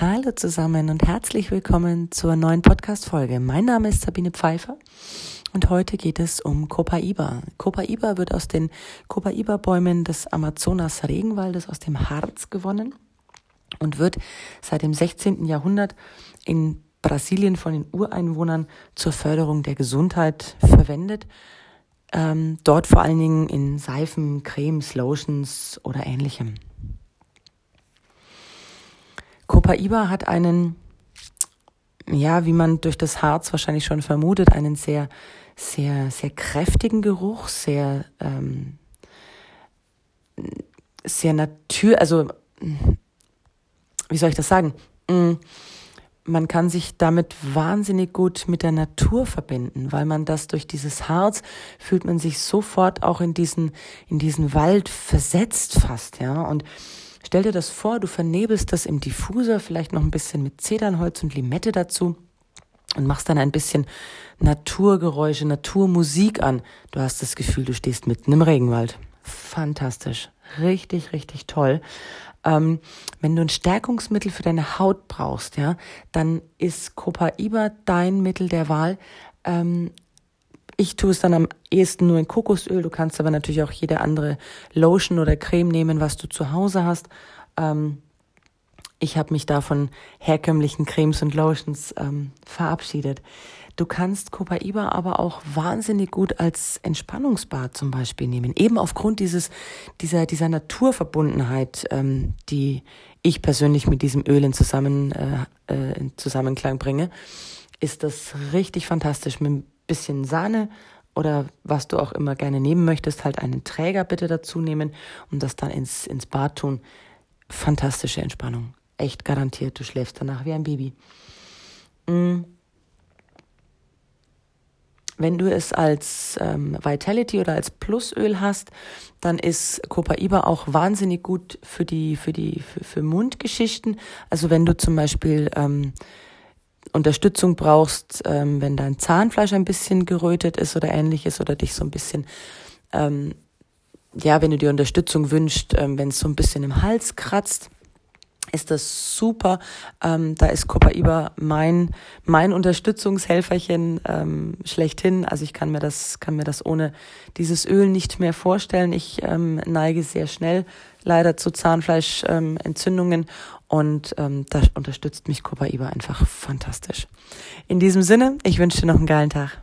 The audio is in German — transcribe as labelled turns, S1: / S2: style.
S1: Hallo zusammen und herzlich willkommen zur neuen Podcast-Folge. Mein Name ist Sabine Pfeiffer und heute geht es um Copaiba. Copaiba wird aus den Copaiba-Bäumen des Amazonas-Regenwaldes aus dem Harz gewonnen und wird seit dem 16. Jahrhundert in Brasilien von den Ureinwohnern zur Förderung der Gesundheit verwendet. Ähm, dort vor allen Dingen in Seifen, Cremes, Lotions oder ähnlichem. Copaiba hat einen, ja, wie man durch das Harz wahrscheinlich schon vermutet, einen sehr, sehr, sehr kräftigen Geruch, sehr, ähm, sehr natür, also, wie soll ich das sagen? Mm, man kann sich damit wahnsinnig gut mit der Natur verbinden, weil man das durch dieses Harz fühlt man sich sofort auch in diesen, in diesen Wald versetzt fast, ja, und Stell dir das vor, du vernebelst das im Diffuser, vielleicht noch ein bisschen mit Zedernholz und Limette dazu und machst dann ein bisschen Naturgeräusche, Naturmusik an. Du hast das Gefühl, du stehst mitten im Regenwald. Fantastisch. Richtig, richtig toll. Ähm, wenn du ein Stärkungsmittel für deine Haut brauchst, ja, dann ist Copaiba dein Mittel der Wahl. Ähm, ich tue es dann am ehesten nur in Kokosöl. Du kannst aber natürlich auch jede andere Lotion oder Creme nehmen, was du zu Hause hast. Ähm, ich habe mich da von herkömmlichen Cremes und Lotions ähm, verabschiedet. Du kannst Copaiba aber auch wahnsinnig gut als Entspannungsbad zum Beispiel nehmen. Eben aufgrund dieses, dieser, dieser Naturverbundenheit, ähm, die ich persönlich mit diesem Öl in, Zusammen, äh, äh, in Zusammenklang bringe, ist das richtig fantastisch. Mit bisschen Sahne oder was du auch immer gerne nehmen möchtest, halt einen Träger bitte dazu nehmen und das dann ins, ins Bad tun. Fantastische Entspannung. Echt garantiert. Du schläfst danach wie ein Baby. Mm. Wenn du es als ähm, Vitality oder als Plusöl hast, dann ist Copaiba auch wahnsinnig gut für die, für die, für, für Mundgeschichten. Also wenn du zum Beispiel ähm, Unterstützung brauchst, ähm, wenn dein Zahnfleisch ein bisschen gerötet ist oder ähnliches oder dich so ein bisschen, ähm, ja, wenn du dir Unterstützung wünschst, ähm, wenn es so ein bisschen im Hals kratzt, ist das super. Ähm, da ist Copaiba mein mein Unterstützungshelferchen ähm, schlechthin. Also ich kann mir das kann mir das ohne dieses Öl nicht mehr vorstellen. Ich ähm, neige sehr schnell leider zu Zahnfleischentzündungen und ähm, da unterstützt mich Copaiba einfach fantastisch. In diesem Sinne, ich wünsche dir noch einen geilen Tag.